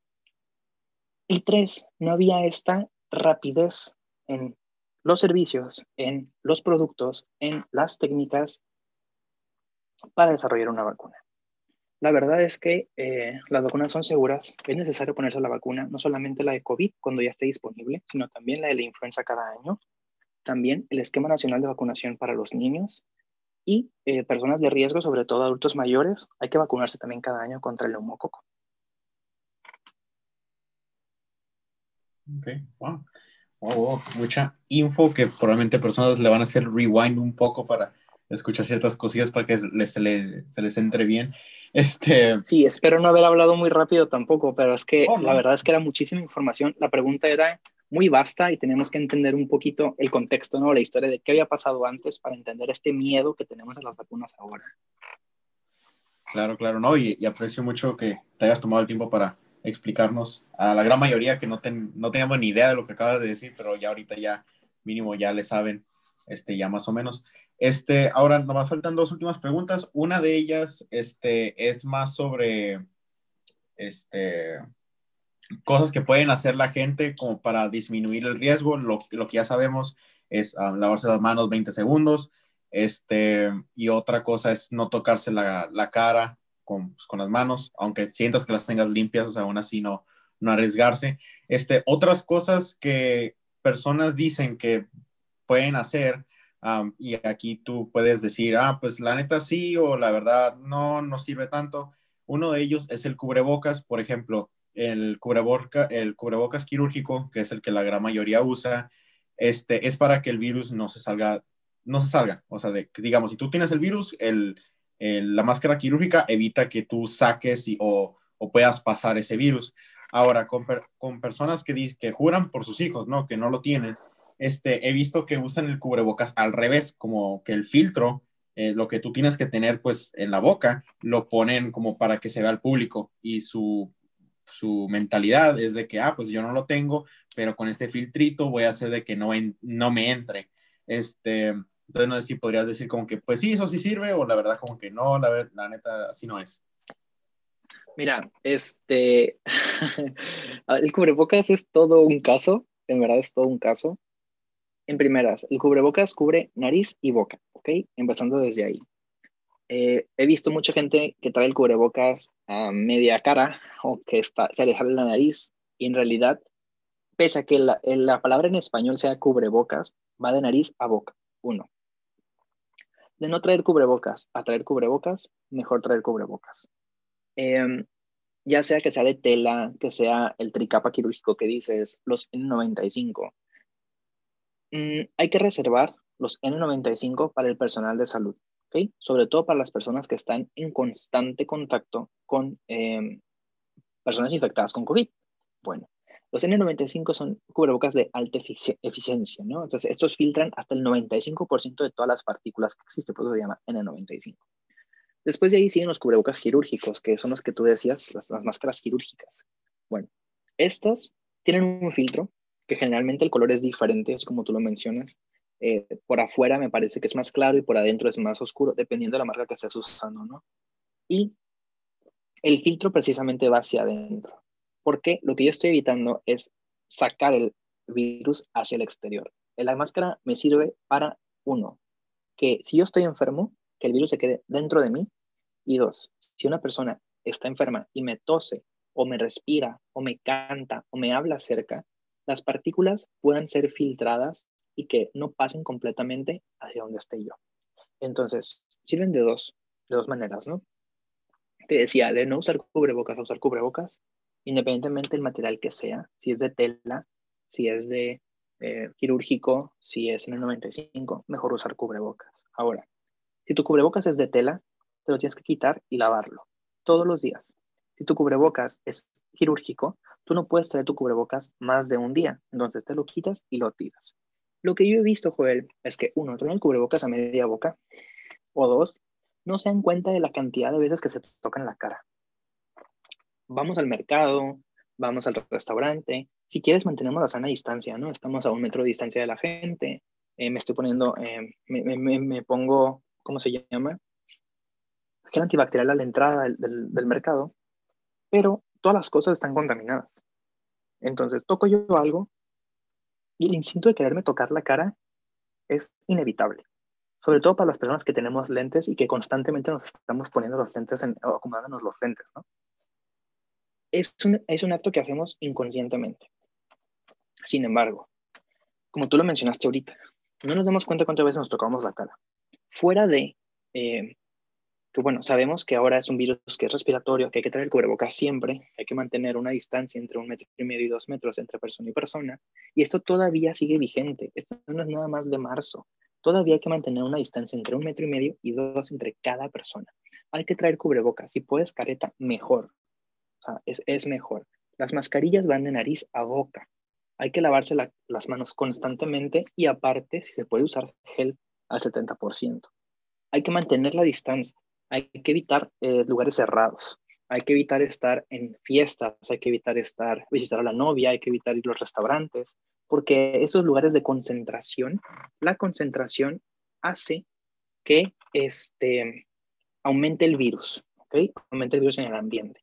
Y tres, no había esta rapidez en los servicios, en los productos, en las técnicas para desarrollar una vacuna. La verdad es que eh, las vacunas son seguras, es necesario ponerse la vacuna, no solamente la de COVID cuando ya esté disponible, sino también la de la influenza cada año, también el esquema nacional de vacunación para los niños y eh, personas de riesgo, sobre todo adultos mayores, hay que vacunarse también cada año contra el neumococo. Ok, wow mucha info que probablemente personas le van a hacer rewind un poco para escuchar ciertas cosillas para que les, se, les, entre bien. Este... Sí, espero no haber hablado muy rápido tampoco, pero es que la verdad es que era muchísima información. La pregunta era muy vasta y tenemos que entender un poquito el contexto, ¿no? La historia de qué había pasado antes para entender este miedo que tenemos a las vacunas ahora. Claro, claro, no, y, y aprecio mucho que te hayas tomado el tiempo para explicarnos a la gran mayoría que no, no teníamos ni idea de lo que acabas de decir, pero ya ahorita ya mínimo ya le saben, este, ya más o menos. Este, ahora nos faltan dos últimas preguntas. Una de ellas, este, es más sobre, este, cosas que pueden hacer la gente como para disminuir el riesgo. Lo, lo que ya sabemos es um, lavarse las manos 20 segundos. Este, y otra cosa es no tocarse la, la cara con, pues, con, las manos, aunque sientas que las tengas limpias, aún así no, no arriesgarse. Este, otras cosas que personas dicen que pueden hacer, y aquí tú puedes decir, ah, pues la neta sí, o la verdad no, no sirve tanto. Uno de ellos es el cubrebocas, por ejemplo, el, cubreboca, el cubrebocas quirúrgico, que es el que la gran mayoría usa, este, es para que el virus no se salga, no se salga. O sea, de, digamos, si tú tienes el virus, el, la máscara quirúrgica evita que tú saques o, puedas pasar ese virus. Ahora, con, personas que, que juran por sus hijos, ¿no? Que no lo tienen, este, he visto que usan el cubrebocas al revés, como que el filtro, eh, lo que tú tienes que tener pues en la boca, lo ponen como para que se vea al público y su, su mentalidad es de que, ah, pues yo no lo tengo, pero con este filtrito voy a hacer de que no, no me entre. Este, entonces no sé si podrías decir como que, pues sí, eso sí sirve, o la verdad como que no, la, la neta, así no es. Mira, este, el cubrebocas es todo un caso, en verdad es todo un caso. En primeras, el cubrebocas cubre nariz y boca, ¿ok? Empezando desde ahí. Eh, he visto mucha gente que trae el cubrebocas a media cara o que está, se le sale la nariz y en realidad, pese a que la, la palabra en español sea cubrebocas, va de nariz a boca, uno de no traer cubrebocas a traer cubrebocas, mejor traer cubrebocas. Em, ya sea que sea de tela, que sea el tricapa quirúrgico que dices, los N95. Mm, hay que reservar los N95 para el personal de salud, ¿ok? Sobre todo para las personas que están en constante contacto con em, personas infectadas con COVID. Bueno, los N95 son cubrebocas de alta eficiencia, ¿no? Entonces, estos filtran hasta el 95% de todas las partículas que existen, por eso se llama N95. Después de ahí siguen los cubrebocas quirúrgicos, que son los que tú decías, las, máscaras quirúrgicas. Bueno, estas tienen un filtro que generalmente el color es diferente, es como tú lo mencionas. eh, por afuera me parece que es más claro y por adentro es más oscuro, dependiendo de la marca que estés usando, ¿no? Y el filtro precisamente va hacia adentro, porque lo que yo estoy evitando es sacar el virus hacia el exterior. La máscara me sirve para, uno, que si yo estoy enfermo, que el virus se quede dentro de mí, y dos, si una persona está enferma y me tose o me respira o me canta o me habla cerca, las partículas puedan ser filtradas y que no pasen completamente hacia donde esté yo. Entonces, sirven de dos, de dos maneras, ¿no? te decía, de no usar cubrebocas a usar cubrebocas, independientemente del material que sea, si es de tela, si es de eh, quirúrgico, si es en el 95, mejor usar cubrebocas. Ahora, si tu cubrebocas es de tela, te lo tienes que quitar y lavarlo todos los días. Si tu cubrebocas es quirúrgico, tú no puedes traer tu cubrebocas más de un día, entonces te lo quitas y lo tiras. Lo que yo he visto, Joel, es que uno, trae el cubrebocas a media boca, o dos, no se dan cuenta de la cantidad de veces que se tocan la cara. Vamos al mercado, vamos al restaurante. Si quieres, mantenemos la sana distancia, ¿no? Estamos a un metro de distancia de la gente. Eh, me estoy poniendo, eh, me, pongo, ¿cómo se llama? Gel antibacterial a la entrada del, del mercado, pero todas las cosas están contaminadas. Entonces, toco yo algo y el instinto de quererme tocar la cara es inevitable sobre todo para las personas que tenemos lentes y que constantemente nos estamos poniendo los lentes en, o acomodándonos los lentes, ¿no? Es un, es un acto que hacemos inconscientemente. Sin embargo, como tú lo mencionaste ahorita, no nos damos cuenta cuántas veces nos tocamos la cara. Fuera de eh, que, bueno, sabemos que ahora es un virus que es respiratorio, que hay que traer el cubrebocas siempre, hay que mantener una distancia entre un metro y medio y dos metros entre persona y persona, y esto todavía sigue vigente. Esto no es nada más de marzo todavía hay que mantener una distancia entre un metro y medio y dos entre cada persona. Hay que traer cubrebocas. Si puedes careta, mejor. Sea, es, mejor. Las mascarillas van de nariz a boca. Hay que lavarse las manos constantemente y aparte, si se puede usar gel al 70%. Hay que mantener la distancia. Hay que evitar eh, lugares cerrados. Hay que evitar estar en fiestas. Hay que evitar estar, visitar a la novia. Hay que evitar ir a los restaurantes porque esos lugares de concentración, la concentración hace que este, aumente el virus, ¿ok? Aumente el virus en el ambiente.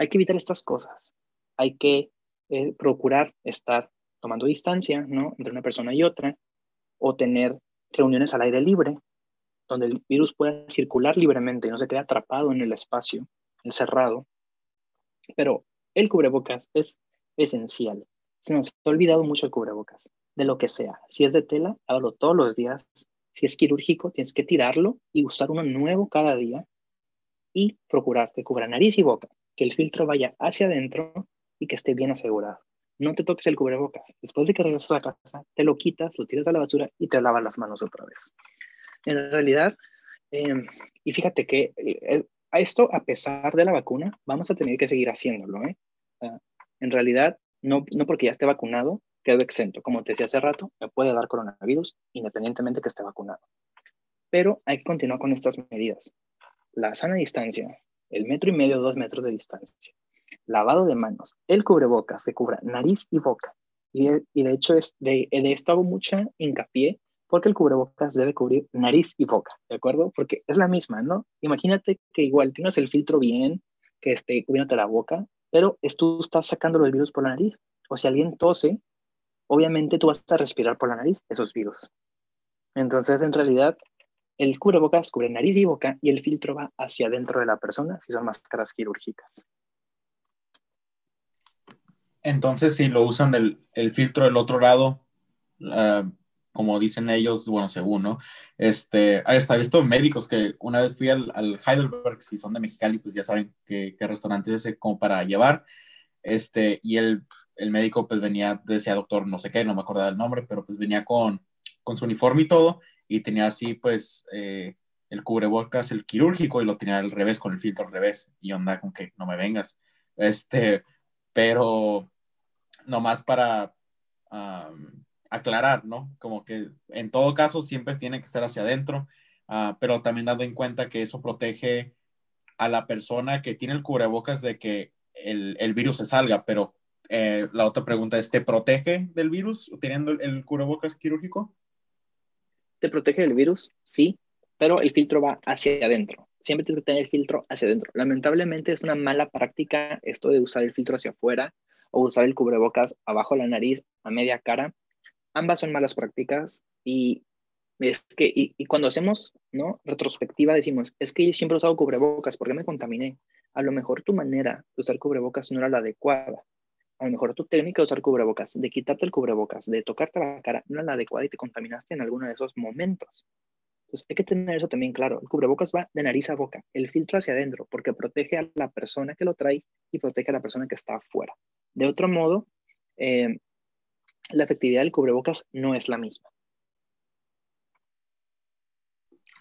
Hay que evitar estas cosas. Hay que eh, procurar estar tomando distancia, ¿no? Entre una persona y otra, o tener reuniones al aire libre, donde el virus pueda circular libremente y no se quede atrapado en el espacio encerrado. Pero el cubrebocas es esencial se nos ha olvidado mucho el cubrebocas, de lo que sea. Si es de tela, hágalo todos los días. Si es quirúrgico, tienes que tirarlo y usar uno nuevo cada día y procurar que cubra nariz y boca, que el filtro vaya hacia adentro y que esté bien asegurado. No te toques el cubrebocas. Después de que regresas a casa, te lo quitas, lo tiras a la basura y te lavas las manos otra vez. En realidad, em, y fíjate que eh, a esto, a pesar de la vacuna, vamos a tener que seguir haciéndolo. ¿eh? en realidad, no, no porque ya esté vacunado, quedo exento. Como te decía hace rato, me puede dar coronavirus independientemente que esté vacunado. Pero hay que continuar con estas medidas. La sana distancia, el metro y medio, dos metros de distancia, lavado de manos, el cubrebocas que cubra nariz y boca. Y de, hecho es de, de esto hago mucha hincapié porque el cubrebocas debe cubrir nariz y boca, ¿de acuerdo? Porque es la misma, ¿no? Imagínate que igual tienes el filtro bien, que esté cubriéndote la boca, pero tú estás sacando los virus por la nariz. O si alguien tose, obviamente tú vas a respirar por la nariz esos virus. Entonces, en realidad, el cubrebocas cubre nariz y boca y el filtro va hacia adentro de la persona si son máscaras quirúrgicas. Entonces, si lo usan del el filtro del otro lado, uh, como dicen ellos, bueno, según, ¿no? Este, está, he visto médicos que una vez fui al, Heidelberg, si son de Mexicali, pues ya saben qué, qué restaurante es como para llevar, este, y el, el, médico pues venía, decía doctor no sé qué, no me acordaba el nombre, pero pues venía con, con su uniforme y todo, y tenía así pues eh, el cubrebocas, el quirúrgico, y lo tenía al revés, con el filtro al revés, y onda con que no me vengas, este, pero nomás para aclarar, ¿no? Como que en todo caso siempre tiene que ser hacia adentro, ah, pero también dando en cuenta que eso protege a la persona que tiene el cubrebocas de que el, el virus se salga, pero eh, la otra pregunta es, ¿te protege del virus teniendo el, cubrebocas quirúrgico? Te protege del virus, sí, pero el filtro va hacia adentro. Siempre tienes que tener el filtro hacia adentro. Lamentablemente es una mala práctica esto de usar el filtro hacia afuera o usar el cubrebocas abajo de la nariz, a media cara. Ambas son malas prácticas y es que y, cuando hacemos no retrospectiva decimos es que yo siempre he usado cubrebocas ¿por qué me contaminé a lo mejor tu manera de usar cubrebocas no era la adecuada a lo mejor tu técnica de usar cubrebocas de quitarte el cubrebocas de tocarte la cara no era la adecuada y te contaminaste en alguno de esos momentos. Entonces hay que tener eso también claro. El cubrebocas va de nariz a boca el filtro hacia adentro porque protege a la persona que lo trae y protege a la persona que está afuera. De otro modo eh, la efectividad del cubrebocas no es la misma.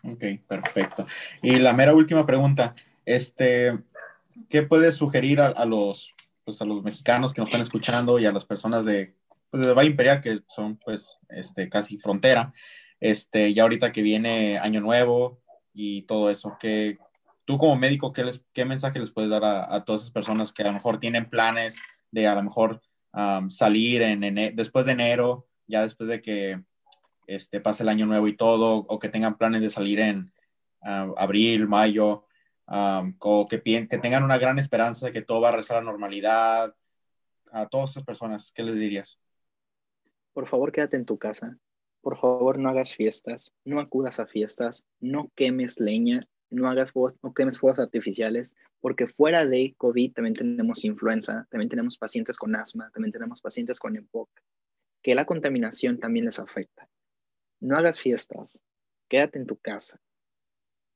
Ok, perfecto. Y la mera última pregunta, este, ¿qué puedes sugerir a, los, pues, a los mexicanos que nos están escuchando y a las personas de, pues, de Valle Imperial, que son pues este, casi frontera, este, ya ahorita que viene Año Nuevo y todo eso, ¿qué, tú como médico, ¿qué, les, qué mensaje les puedes dar a, todas esas personas que a lo mejor tienen planes de a lo mejor salir en, después de enero, ya después de que este, pase el año nuevo y todo, o que tengan planes de salir en abril, mayo, o que, que tengan una gran esperanza de que todo va a regresar a la normalidad. A todas esas personas, ¿qué les dirías? Por favor, quédate en tu casa. Por favor, no hagas fiestas, no acudas a fiestas, no quemes leña, no hagas fuegos, no quemes fuegos artificiales, porque fuera de COVID también tenemos influenza, también tenemos pacientes con asma, también tenemos pacientes con EPOC, que la contaminación también les afecta. No hagas fiestas, quédate en tu casa.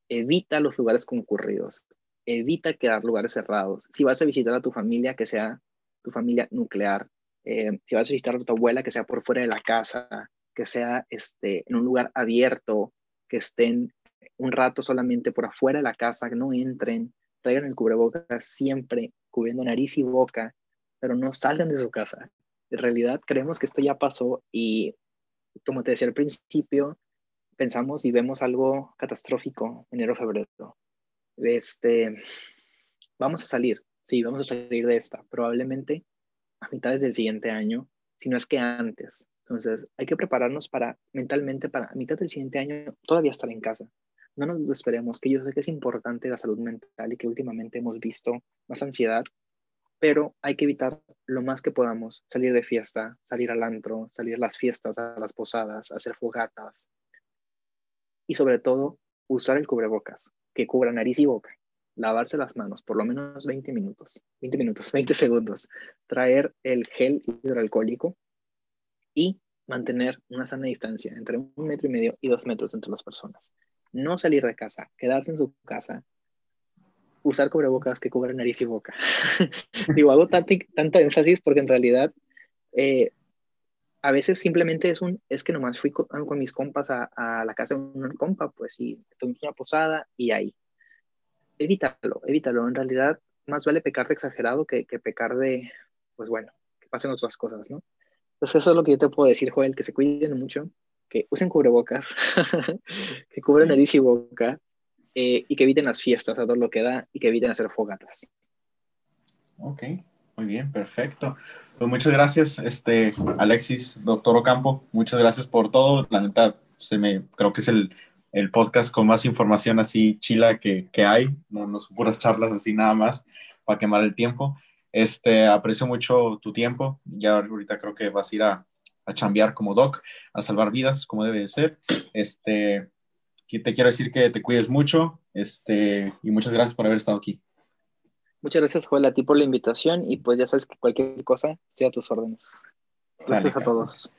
Evita los lugares concurridos. Evita quedar lugares cerrados. Si vas a visitar a tu familia, que sea tu familia nuclear. Eh, si vas a visitar a tu abuela, que sea por fuera de la casa, que sea este, en un lugar abierto, que estén un rato solamente por afuera de la casa, que no entren, traigan el cubrebocas siempre, cubriendo nariz y boca, pero no salgan de su casa. En realidad creemos que esto ya pasó y como te decía al principio, pensamos y vemos algo catastrófico enero, febrero. Este, vamos a salir, sí, vamos a salir de esta, probablemente a mitades del siguiente año, si no es que antes. Entonces, hay que prepararnos para mentalmente para a mitad del siguiente año todavía estar en casa. No nos desesperemos, que yo sé que es importante la salud mental y que últimamente hemos visto más ansiedad pero hay que evitar lo más que podamos salir de fiesta, salir al antro, salir a las fiestas, a las posadas, hacer fogatas y sobre todo usar el cubrebocas que cubra nariz y boca, lavarse las manos por lo menos 20 minutos, 20 minutos, 20 segundos, traer el gel hidroalcohólico y mantener una sana distancia entre un metro y medio y dos metros entre las personas. No salir de casa, quedarse en su casa, usar cubrebocas que cubren nariz y boca. Digo, hago tanto, tanto énfasis porque en realidad eh, a veces simplemente es un, es que nomás fui con, mis compas a, a, la casa de un compa, pues sí, tuvimos una posada y ahí. Evítalo, evítalo. En realidad, más vale pecar de exagerado que, que pecar de, pues bueno, que pasen otras cosas, ¿no? Entonces eso es lo que yo te puedo decir, Joel, que se cuiden mucho, que usen cubrebocas, que cubran nariz y boca, eh, y que eviten las fiestas a todo lo que da y que eviten hacer fogatas. Ok, muy bien, perfecto. Pues muchas gracias, este, Alexis, doctor Ocampo, muchas gracias por todo. La neta, se me, creo que es el, el podcast con más información así chila que, que hay, no, no son puras charlas así nada más para quemar el tiempo. Este, aprecio mucho tu tiempo, ya ahorita creo que vas a ir a, a chambear como doc, a salvar vidas como debe de ser. Este, te quiero decir que te cuides mucho este, y muchas gracias por haber estado aquí. Muchas gracias, Joel, a ti por la invitación y pues ya sabes que cualquier cosa, sea a tus órdenes. Gracias a todos.